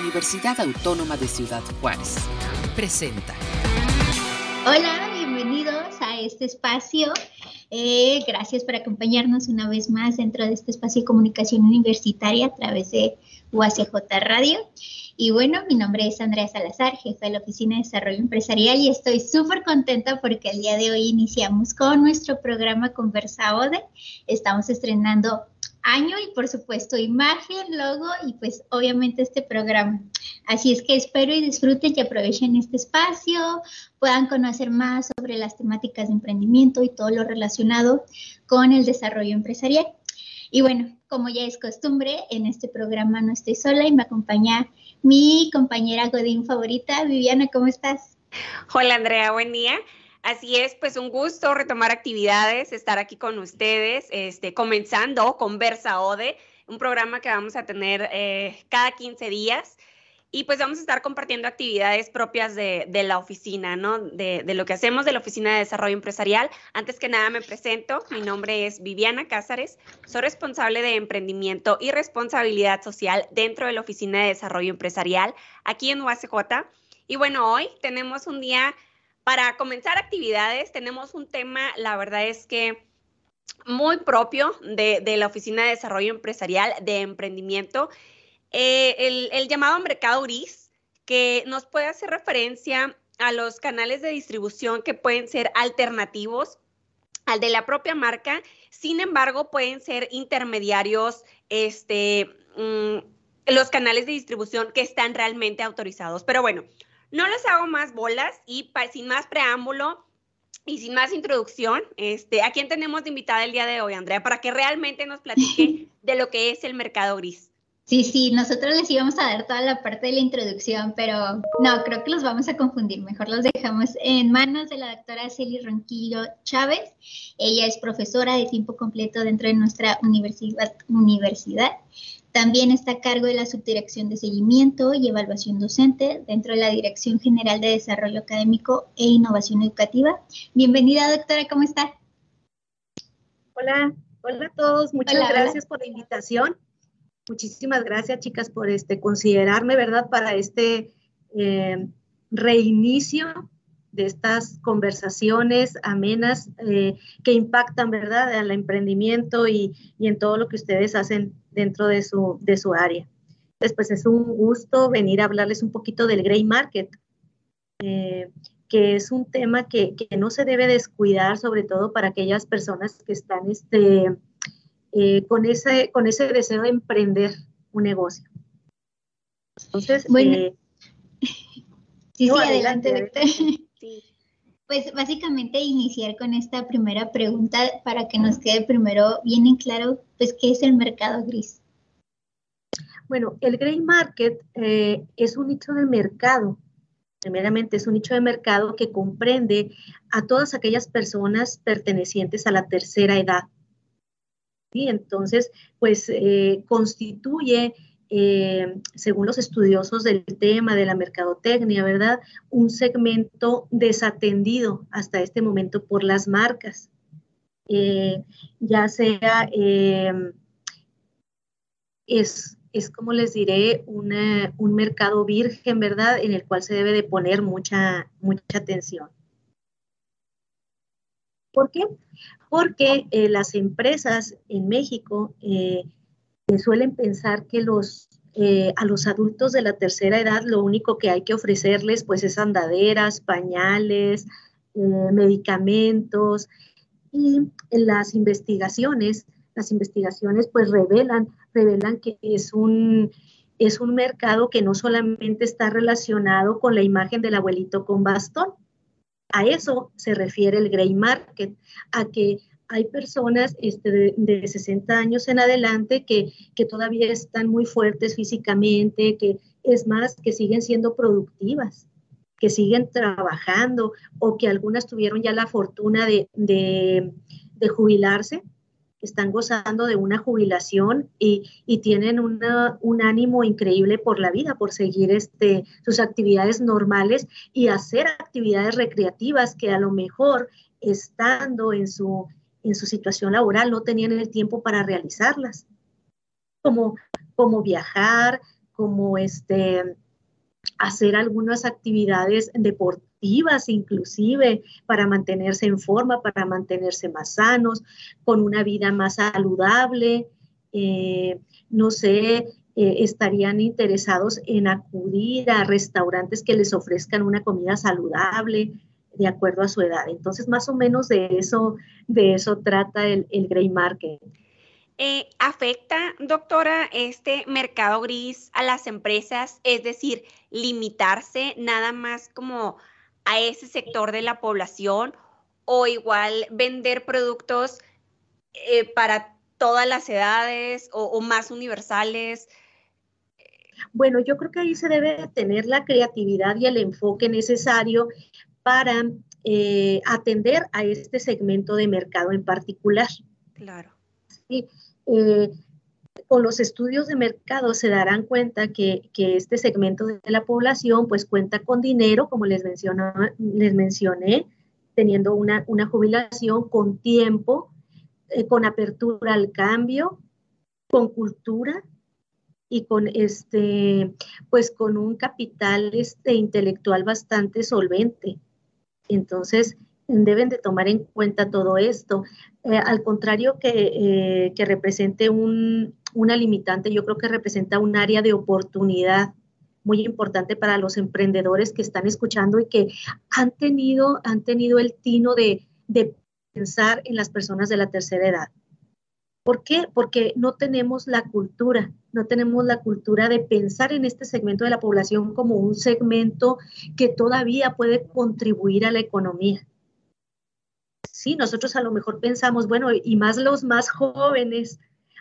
Universidad Autónoma de Ciudad Juárez. Presenta. Hola, bienvenidos a este espacio. Eh, gracias por acompañarnos una vez más dentro de este espacio de comunicación universitaria a través de UACJ Radio. Y bueno, mi nombre es Andrea Salazar, jefe de la Oficina de Desarrollo Empresarial y estoy súper contenta porque el día de hoy iniciamos con nuestro programa Conversa Ode. Estamos estrenando año y por supuesto imagen, logo y pues obviamente este programa. Así es que espero y disfruten y aprovechen este espacio, puedan conocer más sobre las temáticas de emprendimiento y todo lo relacionado con el desarrollo empresarial. Y bueno, como ya es costumbre, en este programa no estoy sola y me acompaña mi compañera Godín favorita. Viviana, ¿cómo estás? Hola Andrea, buen día. Así es, pues un gusto retomar actividades, estar aquí con ustedes, este, comenzando Conversa Ode, un programa que vamos a tener eh, cada 15 días. Y pues vamos a estar compartiendo actividades propias de, la oficina, ¿no? De, de, lo que hacemos de la Oficina de Desarrollo Empresarial. Antes que nada me presento, mi nombre es Viviana Cázares, soy responsable de emprendimiento y responsabilidad social dentro de la Oficina de Desarrollo Empresarial aquí en UACJ. Y bueno, hoy tenemos un día para comenzar actividades, tenemos un tema, la verdad es que muy propio de, la Oficina de Desarrollo Empresarial de Emprendimiento, eh, el, llamado mercado gris, que nos puede hacer referencia a los canales de distribución que pueden ser alternativos al de la propia marca, sin embargo, pueden ser intermediarios, este, mm, los canales de distribución que están realmente autorizados. Pero bueno, no les hago más bolas y sin más preámbulo y sin más introducción, este, ¿a quién tenemos de invitada el día de hoy, Andrea? Para que realmente nos platique de lo que es el mercado gris. Sí, sí, nosotros les íbamos a dar toda la parte de la introducción, pero no, creo que los vamos a confundir. Mejor los dejamos en manos de la doctora Celi Ronquillo Chávez. Ella es profesora de tiempo completo dentro de nuestra universidad. universidad. También está a cargo de la subdirección de seguimiento y evaluación docente dentro de la Dirección General de Desarrollo Académico e Innovación Educativa. Bienvenida, doctora, ¿cómo está? Hola, hola a todos, muchas gracias por la invitación. Muchísimas gracias, chicas, por este considerarme, ¿verdad?, para este eh, reinicio de estas conversaciones amenas eh, que impactan, ¿verdad?, en el emprendimiento y, y, en todo lo que ustedes hacen dentro de su, de su área. Después es un gusto venir a hablarles un poquito del gray market, eh, que es un tema que, que, no se debe descuidar, sobre todo para aquellas personas que están este, eh, con, ese, con ese deseo de emprender un negocio. Entonces, bueno. sí, sí, adelante. Pues básicamente iniciar con esta primera pregunta para que nos quede primero bien en claro, pues, ¿qué es el mercado gris? Bueno, el gray market eh, es un nicho de mercado. Primeramente, es un nicho de mercado que comprende a todas aquellas personas pertenecientes a la tercera edad. Y entonces, pues, eh, constituye eh, según los estudiosos del tema de la mercadotecnia, ¿verdad? Un segmento desatendido hasta este momento por las marcas, eh, ya sea, em, es, es, como les diré, un mercado virgen, ¿verdad? En el cual se debe de poner mucha, mucha atención. ¿Por qué? Porque eh, las empresas en México suelen pensar que los, eh, a los adultos de la tercera edad lo único que hay que ofrecerles pues es andaderas, pañales, eh, medicamentos y las investigaciones, las investigaciones pues revelan, revelan que es un, es un mercado que no solamente está relacionado con la imagen del abuelito con bastón, a eso se refiere el gray market, a que hay personas este, de, 60 años en adelante que, todavía están muy fuertes físicamente, que es más, que siguen siendo productivas, que siguen trabajando o que algunas tuvieron ya la fortuna de, de, jubilarse, están gozando de una jubilación y, tienen un ánimo increíble por la vida, por seguir este, sus actividades normales y hacer actividades recreativas que a lo mejor estando en su, en su situación laboral no tenían el tiempo para realizarlas, como, como viajar, como este, hacer algunas actividades deportivas inclusive para mantenerse en forma, para mantenerse más sanos, con una vida más saludable. Eh, no sé, eh, estarían interesados en acudir a restaurantes que les ofrezcan una comida saludable de acuerdo a su edad. Entonces, más o menos de eso, de eso trata el, el Grey Market. Eh, ¿Afecta, doctora, este mercado gris a las empresas? Es decir, limitarse nada más como a ese sector de la población o igual vender productos eh, para todas las edades o, más universales. Bueno, yo creo que ahí se debe tener la creatividad y el enfoque necesario para eh, atender a este segmento de mercado en particular. Claro. Sí, eh, con los estudios de mercado se darán cuenta que, este segmento de la población pues cuenta con dinero, como les, les mencioné, teniendo una, jubilación con tiempo, eh, con apertura al cambio, con cultura y con este, pues con un capital este, intelectual bastante solvente. Entonces, deben de tomar en cuenta todo esto. Eh, al contrario que, eh, represente una limitante, yo creo que representa un área de oportunidad muy importante para los emprendedores que están escuchando y que han tenido, han tenido el tino de, de pensar en las personas de la tercera edad. ¿Por qué? Porque no tenemos la cultura, no tenemos la cultura de pensar en este segmento de la población como un segmento que todavía puede contribuir a la economía sí, nosotros a lo mejor pensamos, bueno, y más los más jóvenes,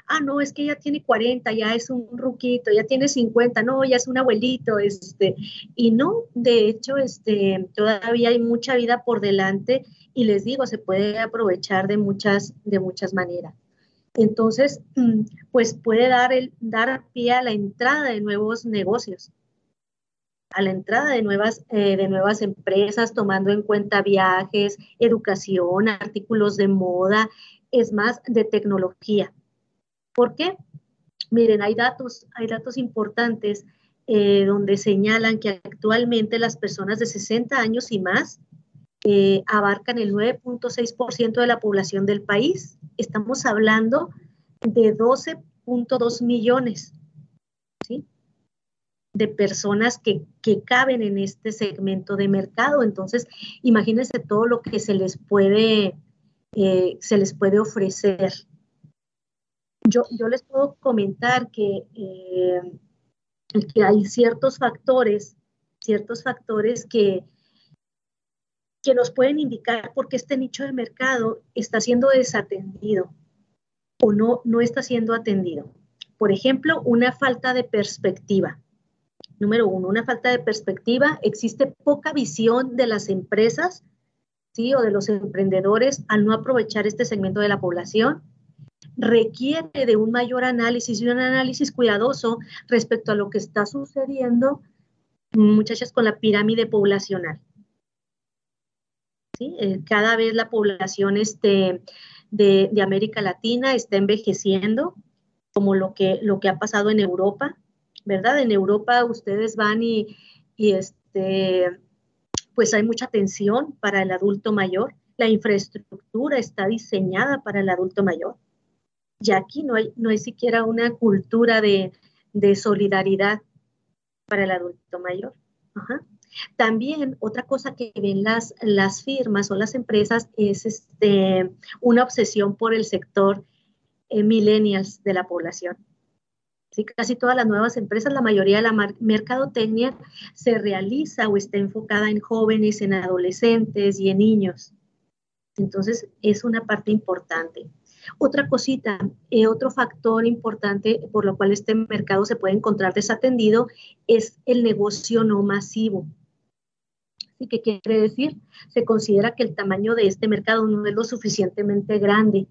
ah, no, es que ya tiene 40, ya es un ruquito, ya tiene 50, no, ya es un abuelito, este, y no, de hecho, este, todavía hay mucha vida por delante y les digo, se puede aprovechar de muchas, de muchas maneras. Entonces, pues puede dar, el, dar pie a la entrada de nuevos negocios a la entrada de nuevas, eh, de nuevas empresas, tomando en cuenta viajes, educación, artículos de moda, es más de tecnología. ¿Por qué? Miren, hay datos, hay datos importantes eh, donde señalan que actualmente las personas de 60 años y más eh, abarcan el 9.6% de la población del país. Estamos hablando de 12.2 millones. ¿sí? de personas que, caben en este segmento de mercado. Entonces, imagínense todo lo que se les puede, eh, se les puede ofrecer. Yo, yo, les puedo comentar que, eh, que hay ciertos factores, ciertos factores que, que nos pueden indicar por qué este nicho de mercado está siendo desatendido o no, no está siendo atendido. Por ejemplo, una falta de perspectiva. Número uno, una falta de perspectiva. Existe poca visión de las empresas, ¿sí? O de los emprendedores al no aprovechar este segmento de la población. Requiere de un mayor análisis y un análisis cuidadoso respecto a lo que está sucediendo, muchachas, con la pirámide poblacional. ¿Sí? Eh, cada vez la población este, de, de, América Latina está envejeciendo, como lo que, lo que ha pasado en Europa. ¿verdad? En Europa ustedes van y, este, pues hay mucha atención para el adulto mayor, la infraestructura está diseñada para el adulto mayor. Y aquí no hay, no hay siquiera una cultura de, solidaridad para el adulto mayor. También otra cosa que ven las, las firmas o las empresas es este, una obsesión por el sector eh, millennials de la población. Casi todas las nuevas empresas, la mayoría de la mercadotecnia se realiza o está enfocada en jóvenes, en adolescentes y en niños. Entonces, es una parte importante. Otra cosita, eh, otro factor importante por lo cual este mercado se puede encontrar desatendido es el negocio no masivo. ¿Qué quiere decir? Se considera que el tamaño de este mercado no es lo suficientemente grande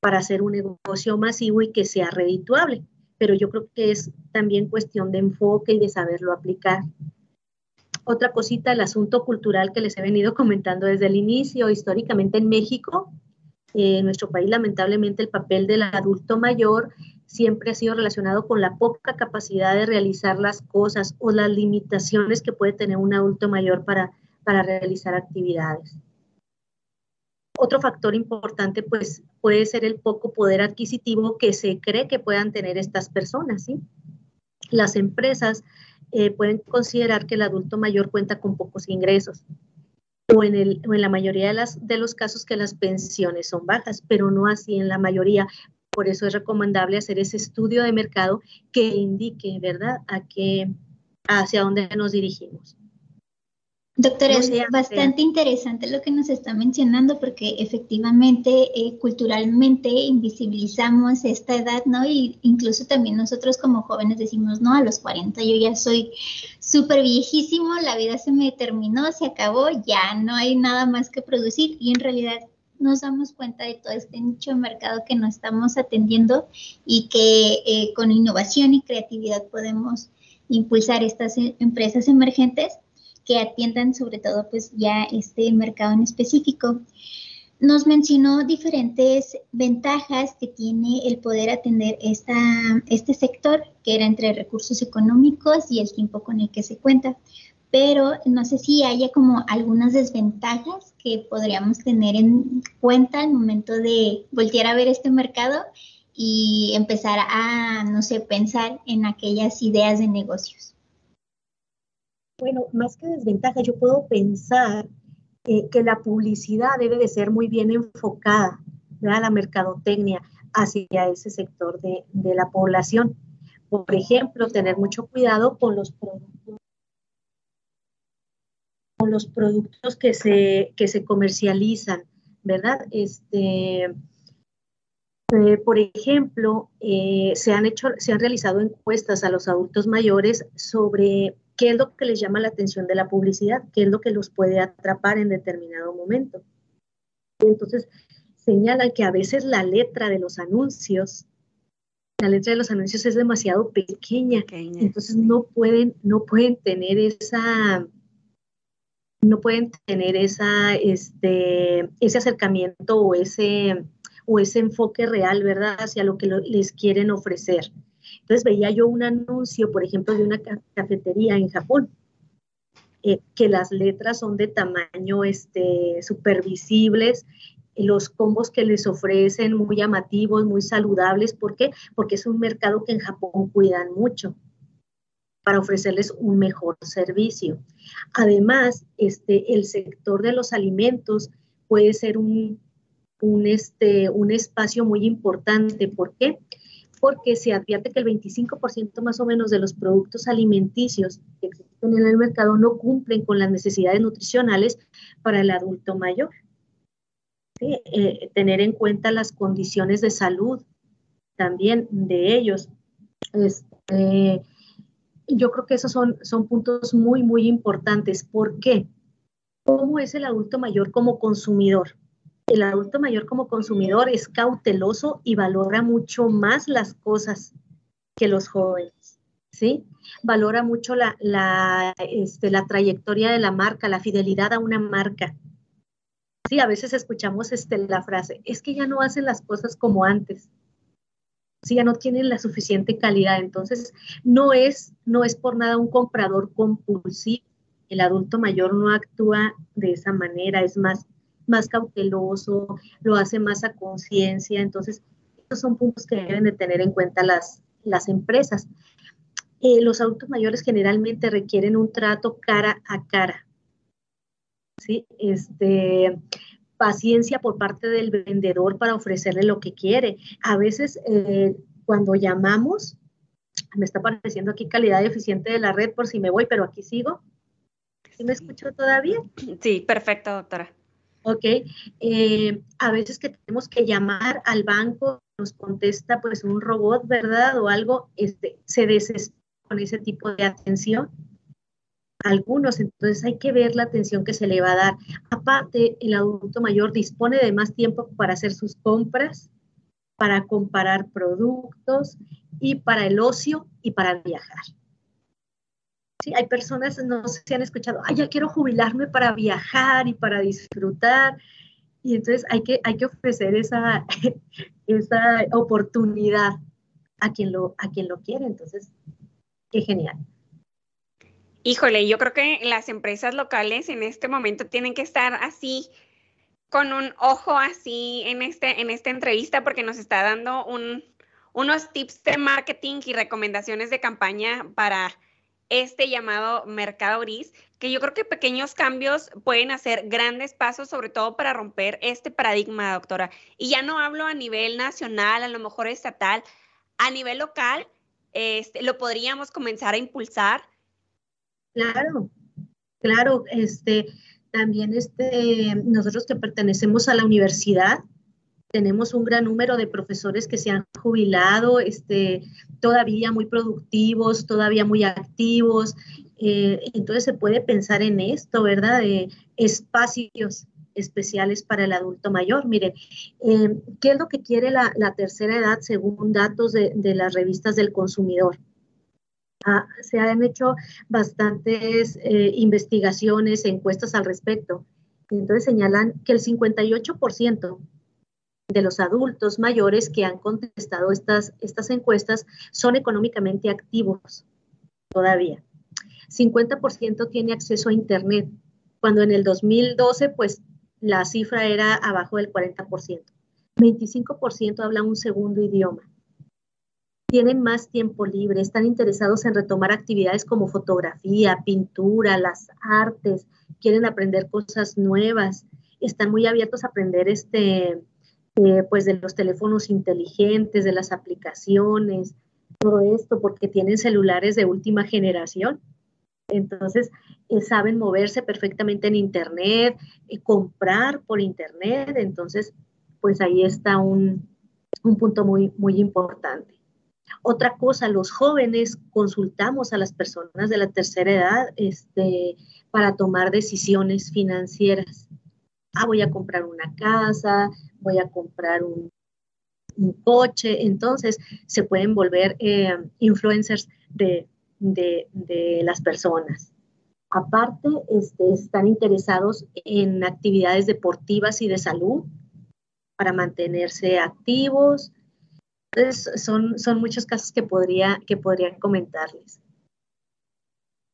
para hacer un negocio masivo y que sea redituable pero yo creo que es también cuestión de enfoque y de saberlo aplicar. Otra cosita, el asunto cultural que les he venido comentando desde el inicio, históricamente en México, eh, en nuestro país lamentablemente el papel del adulto mayor siempre ha sido relacionado con la poca capacidad de realizar las cosas o las limitaciones que puede tener un adulto mayor para, para realizar actividades. Otro factor importante pues puede ser el poco poder adquisitivo que se cree que puedan tener estas personas. ¿sí? Las empresas eh, pueden considerar que el adulto mayor cuenta con pocos ingresos o en, el, o en la mayoría de, las, de los casos que las pensiones son bajas, pero no así en la mayoría. Por eso es recomendable hacer ese estudio de mercado que indique, ¿verdad?, a qué, hacia dónde nos dirigimos. Doctora, es bastante interesante lo que nos está mencionando porque efectivamente eh, culturalmente invisibilizamos esta edad, ¿no? Y incluso también nosotros como jóvenes decimos, no, a los 40 yo ya soy súper viejísimo, la vida se me terminó, se acabó, ya no hay nada más que producir y en realidad nos damos cuenta de todo este nicho de mercado que no estamos atendiendo y que eh, con innovación y creatividad podemos impulsar estas eh, empresas emergentes que atiendan sobre todo pues ya este mercado en específico. Nos mencionó diferentes ventajas que tiene el poder atender esta, este sector, que era entre recursos económicos y el tiempo con el que se cuenta. Pero no sé si haya como algunas desventajas que podríamos tener en cuenta al momento de voltear a ver este mercado y empezar a, no sé, pensar en aquellas ideas de negocios. Bueno, más que desventaja, yo puedo pensar eh, que la publicidad debe de ser muy bien enfocada, ¿verdad? la mercadotecnia hacia ese sector de, la población. Por ejemplo, tener mucho cuidado con los productos con los productos que se, que se comercializan, ¿verdad? Este, eh, por ejemplo, eh, se han hecho, se han realizado encuestas a los adultos mayores sobre qué es lo que les llama la atención de la publicidad, qué es lo que los puede atrapar en determinado momento. Y entonces señalan que a veces la letra de los anuncios, la letra de los anuncios es demasiado pequeña, entonces no pueden, no pueden tener esa, no pueden tener esa, este, ese acercamiento o ese, o ese enfoque real, ¿verdad?, hacia lo que les quieren ofrecer. Entonces veía yo un anuncio, por ejemplo, de una cafetería en Japón, eh, que las letras son de tamaño este, supervisibles, los combos que les ofrecen muy llamativos, muy saludables. ¿Por qué? Porque es un mercado que en Japón cuidan mucho para ofrecerles un mejor servicio. Además, este, el sector de los alimentos puede ser un, un, este, un espacio muy importante. ¿Por qué? porque se advierte que el 25% más o menos de los productos alimenticios que existen en el mercado no cumplen con las necesidades nutricionales para el adulto mayor. Eh, tener en cuenta las condiciones de salud también de ellos. Este, yo creo que esos son, son puntos muy, muy importantes. ¿Por qué? ¿Cómo es el adulto mayor como consumidor? El adulto mayor como consumidor es cauteloso y valora mucho más las cosas que los jóvenes, ¿sí? Valora mucho la, la, este, la trayectoria de la marca, la fidelidad a una marca. Sí, a veces escuchamos este, la frase, es que ya no hacen las cosas como antes. Sí, ya no tienen la suficiente calidad. Entonces, no es, no es por nada un comprador compulsivo. El adulto mayor no actúa de esa manera, es más más cauteloso, lo hace más a conciencia. Entonces, estos son puntos que deben de tener en cuenta las, las empresas. Eh, los adultos mayores generalmente requieren un trato cara a cara. ¿sí? Este, paciencia por parte del vendedor para ofrecerle lo que quiere. A veces, eh, cuando llamamos, me está apareciendo aquí calidad eficiente de la red por si me voy, pero aquí sigo. ¿Sí me escucho todavía? Sí, perfecto, doctora. ¿Ok? Eh, a veces que tenemos que llamar al banco, nos contesta pues un robot, ¿verdad? O algo, este, se desespera con ese tipo de atención. Algunos, entonces hay que ver la atención que se le va a dar. Aparte, el adulto mayor dispone de más tiempo para hacer sus compras, para comparar productos y para el ocio y para viajar. Sí, hay personas, no sé si han escuchado, ay, ya quiero jubilarme para viajar y para disfrutar. Y entonces hay que, hay que ofrecer esa, esa oportunidad a quien lo, a quien lo quiere. Entonces, qué genial. Híjole, yo creo que las empresas locales en este momento tienen que estar así, con un ojo así en, este, en esta entrevista, porque nos está dando un, unos tips de marketing y recomendaciones de campaña para este llamado mercado gris, que yo creo que pequeños cambios pueden hacer grandes pasos, sobre todo para romper este paradigma, doctora. Y ya no hablo a nivel nacional, a lo mejor estatal, a nivel local, este, lo podríamos comenzar a impulsar Claro, claro, este, también este, nosotros que pertenecemos a la universidad, tenemos un gran número de profesores que se han jubilado, este, todavía muy productivos, todavía muy activos. Eh, entonces se puede pensar en esto, ¿verdad? De espacios especiales para el adulto mayor. Miren, eh, ¿qué es lo que quiere la, tercera edad según datos de, de las revistas del consumidor? Ah, se han hecho bastantes eh, investigaciones, encuestas al respecto. Entonces señalan que el 58% de los adultos mayores que han contestado estas, estas encuestas son económicamente activos todavía. 50% tiene acceso a Internet, cuando en el 2012 pues la cifra era abajo del 40%. 25% habla un segundo idioma tienen más tiempo libre, están interesados en retomar actividades como fotografía, pintura, las artes, quieren aprender cosas nuevas, están muy abiertos a aprender este, eh, pues de los teléfonos inteligentes, de las aplicaciones, todo esto, porque tienen celulares de última generación. Entonces, eh, saben moverse perfectamente en Internet, eh, comprar por Internet. Entonces, pues ahí está un, un punto muy, muy importante. Otra cosa, los jóvenes consultamos a las personas de la tercera edad este, para tomar decisiones financieras. Ah, voy a comprar una casa, voy a comprar un, coche. Entonces, se pueden volver eh, influencers de, las personas. Aparte, este, están interesados en actividades deportivas y de salud para mantenerse activos, entonces, son, son muchos casos que podría, que podría comentarles.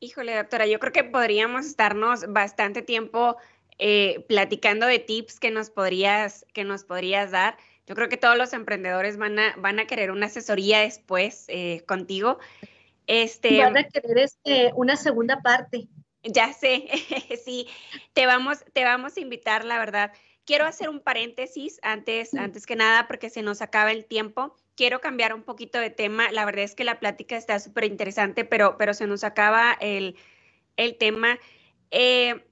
Híjole, doctora, yo creo que podríamos estarnos bastante tiempo eh, platicando de tips que nos podrías, que nos podrías dar. Yo creo que todos los emprendedores van a, van a querer una asesoría después eh, contigo. Este, van a querer este, una segunda parte. Ya sé, sí, te vamos, te vamos a invitar, la verdad. Quiero hacer un paréntesis antes, antes que nada, porque se nos acaba el tiempo quiero cambiar un poquito de tema. La verdad es que la plática está súper interesante, pero, pero se nos acaba el, tema. Eh,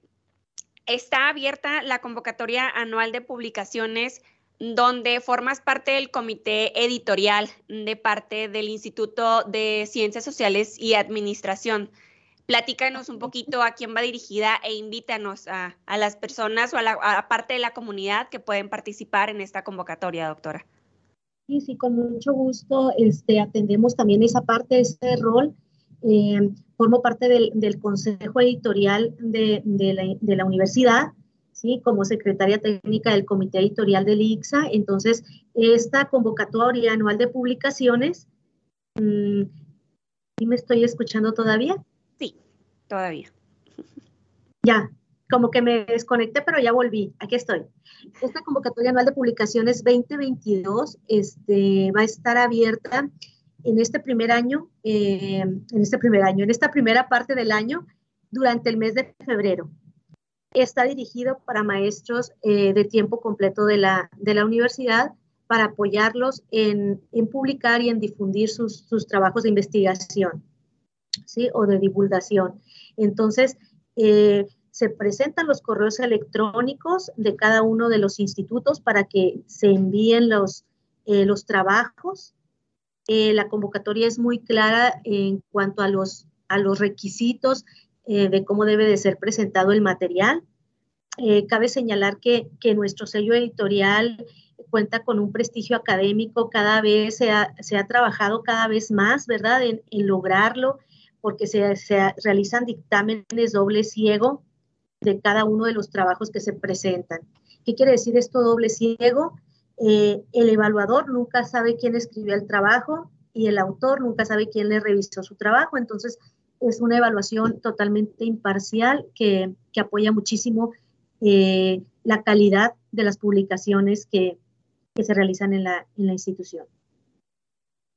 está abierta la convocatoria anual de publicaciones donde formas parte del comité editorial de parte del Instituto de Ciencias Sociales y Administración. Platícanos un poquito a quién va dirigida e invítanos a, las personas o a la parte de la comunidad que pueden participar en esta convocatoria, doctora. Sí, sí, con mucho gusto este, atendemos también esa parte, ese rol. Eh, formo parte del, consejo editorial de, la, universidad, ¿sí? como secretaria técnica del comité editorial del ICSA. Entonces, esta convocatoria anual de publicaciones, mm, ¿sí me estoy escuchando todavía? Sí, todavía. Ya, como que me desconecté, pero ya volví, aquí estoy. Esta convocatoria anual de publicaciones 2022 este, va a estar abierta en este primer año, eh, en este primer año, en esta primera parte del año, durante el mes de febrero. Está dirigido para maestros eh, de tiempo completo de la, de la universidad para apoyarlos en, en publicar y en difundir sus, sus, trabajos de investigación, ¿sí? O de divulgación. Entonces, eh, se presentan los correos electrónicos de cada uno de los institutos para que se envíen los, los trabajos. Eh, la convocatoria es muy clara en cuanto a los, requisitos eh, de cómo debe de ser presentado el material. cabe señalar que, nuestro sello editorial cuenta con un prestigio académico, cada vez se ha, trabajado cada vez más, ¿verdad?, en, en lograrlo, porque se, se realizan dictámenes doble ciego de cada uno de los trabajos que se presentan. ¿Qué quiere decir esto doble ciego? Eh, el evaluador nunca sabe quién escribió el trabajo y el autor nunca sabe quién le revisó su trabajo. Entonces, es una evaluación totalmente imparcial que, apoya muchísimo eh, la calidad de las publicaciones que, se realizan en la, institución.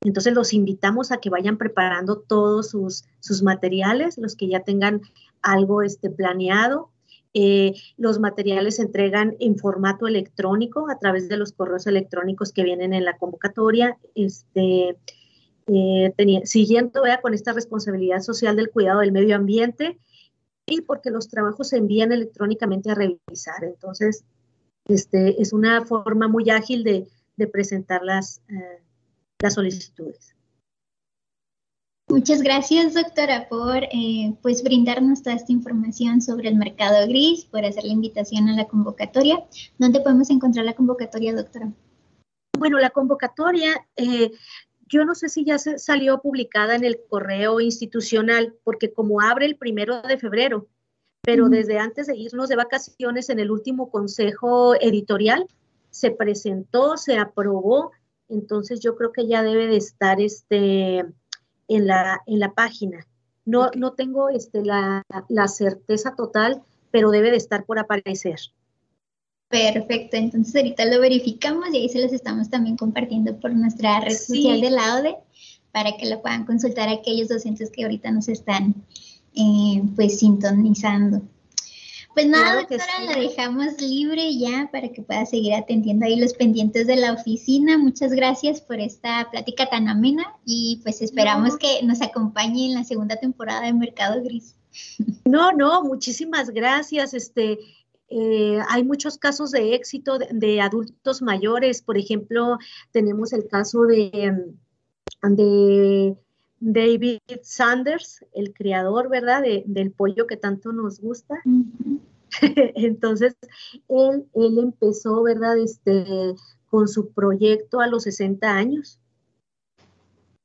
Entonces los invitamos a que vayan preparando todos sus, sus materiales, los que ya tengan algo este, planeado. Eh, los materiales se entregan en formato electrónico a través de los correos electrónicos que vienen en la convocatoria. Este, eh, siguiendo con esta responsabilidad social del cuidado del medio ambiente y porque los trabajos se envían electrónicamente a revisar. Entonces, este, es una forma muy ágil de, presentar las, eh, las solicitudes. Muchas gracias, doctora, por eh, pues brindarnos toda esta información sobre el mercado gris, por hacer la invitación a la convocatoria. ¿Dónde podemos encontrar la convocatoria, doctora? Bueno, la convocatoria eh, yo no sé si ya se salió publicada en el correo institucional, porque como abre el primero de febrero, pero desde antes de irnos de vacaciones en el último consejo editorial, se presentó, se aprobó, entonces yo creo que ya debe de estar este, en, la, en la página. No, no tengo este, la, la certeza total, pero debe de estar por aparecer. Perfecto, entonces ahorita lo verificamos y ahí se los estamos también compartiendo por nuestra red social de la ODE para que lo puedan consultar aquellos docentes que ahorita nos están eh, pues sintonizando. Pues nada, doctora, la dejamos libre ya para que pueda seguir atendiendo ahí los pendientes de la oficina. Muchas gracias por esta plática tan amena y pues esperamos que nos acompañe en la segunda temporada de Mercado Gris. No, no, muchísimas gracias. Este, eh, hay muchos casos de éxito de, adultos mayores, por ejemplo, tenemos el caso de, de David Sanders, el creador, ¿verdad?, del pollo que tanto nos gusta. Entonces, él, él, empezó, ¿verdad?, este, con su proyecto a los 60 años.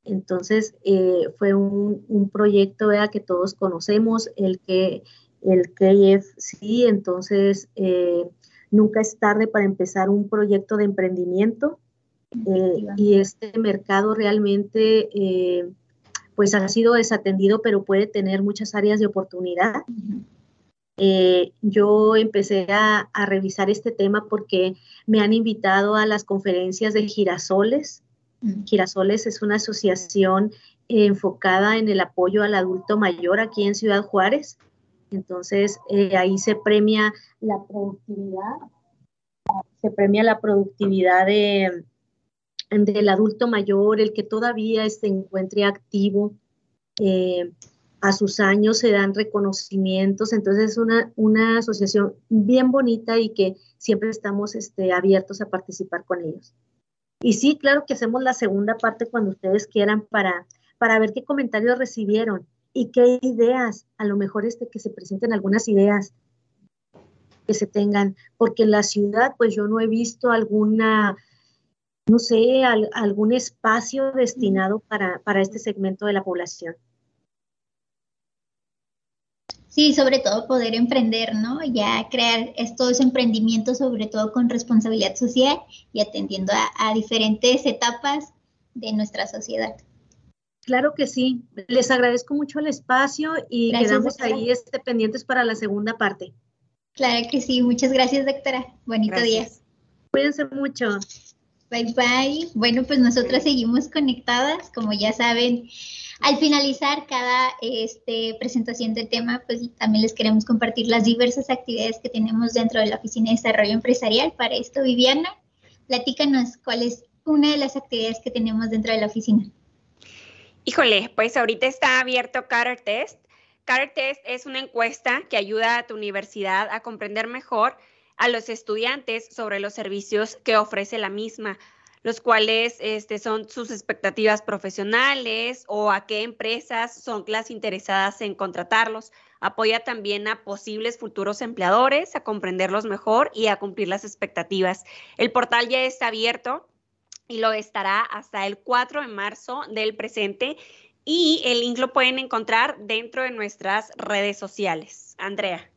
Entonces, eh, fue un, un proyecto ¿verdad? que todos conocemos, el que el KFC, entonces eh, nunca es tarde para empezar un proyecto de emprendimiento eh, y este mercado realmente eh, pues ha sido desatendido, pero puede tener muchas áreas de oportunidad. yo empecé a, a, revisar este tema porque me han invitado a las conferencias de Girasoles. Girasoles es una asociación enfocada en el apoyo al adulto mayor aquí en Ciudad Juárez. Entonces, eh, ahí se premia la productividad, se premia la productividad de, del adulto mayor, el que todavía se encuentre activo. Eh, a sus años se dan reconocimientos, entonces es una, una asociación bien bonita y que siempre estamos este, abiertos a participar con ellos. Y sí, claro que hacemos la segunda parte cuando ustedes quieran para, para ver qué comentarios recibieron y qué ideas, a lo mejor este, que se presenten algunas ideas que se tengan, porque en la ciudad pues yo no he visto alguna, no sé, algún espacio destinado para, para este segmento de la población. Sí, sobre todo poder emprender, ¿no? Ya crear estos emprendimientos, sobre todo con responsabilidad social y atendiendo a diferentes etapas de nuestra sociedad. Claro que sí. Les agradezco mucho el espacio y quedamos ahí este, pendientes para la segunda parte. Claro que sí. Muchas gracias, doctora. Bonito día. Cuídense mucho. Bye bye. Bueno, pues nosotras seguimos conectadas, como ya saben. Al finalizar cada este, presentación de tema, pues también les queremos compartir las diversas actividades que tenemos dentro de la Oficina de Desarrollo Empresarial. Para esto, Viviana, platícanos cuál es una de las actividades que tenemos dentro de la oficina. Híjole, pues ahorita está abierto Carter Test. Carter Test es una encuesta que ayuda a tu universidad a comprender mejor a los estudiantes sobre los servicios que ofrece la misma, los cuales este, son sus expectativas profesionales o a qué empresas son las interesadas en contratarlos. Apoya también a posibles futuros empleadores a comprenderlos mejor y a cumplir las expectativas. El portal ya está abierto y lo estará hasta el 4 de marzo del presente y el link lo pueden encontrar dentro de nuestras redes sociales. Andrea.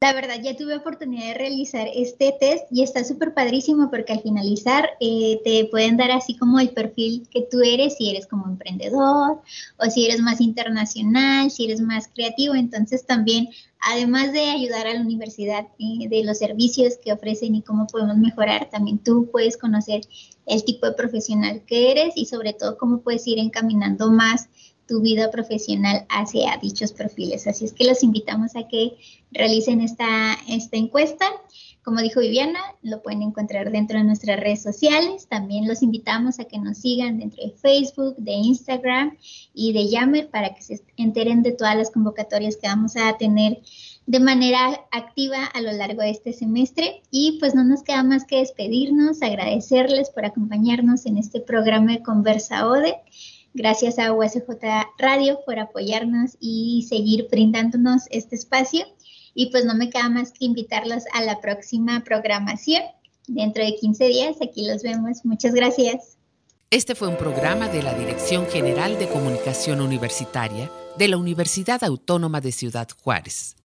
La verdad, ya tuve oportunidad de realizar este test y está súper padrísimo porque al finalizar eh, te pueden dar así como el perfil que tú eres, si eres como emprendedor o si eres más internacional, si eres más creativo. Entonces también, además de ayudar a la universidad eh, de los servicios que ofrecen y cómo podemos mejorar, también tú puedes conocer el tipo de profesional que eres y sobre todo cómo puedes ir encaminando más tu vida profesional hacia dichos perfiles. Así es que los invitamos a que realicen esta, esta encuesta. Como dijo Viviana, lo pueden encontrar dentro de nuestras redes sociales. También los invitamos a que nos sigan dentro de Facebook, de Instagram y de Yammer para que se enteren de todas las convocatorias que vamos a tener de manera activa a lo largo de este semestre. Y pues no nos queda más que despedirnos, agradecerles por acompañarnos en este programa de Conversa ODE. Gracias a USJ Radio por apoyarnos y seguir brindándonos este espacio. Y pues no me queda más que invitarlos a la próxima programación. Dentro de 15 días, aquí los vemos. Muchas gracias. Este fue un programa de la Dirección General de Comunicación Universitaria de la Universidad Autónoma de Ciudad Juárez.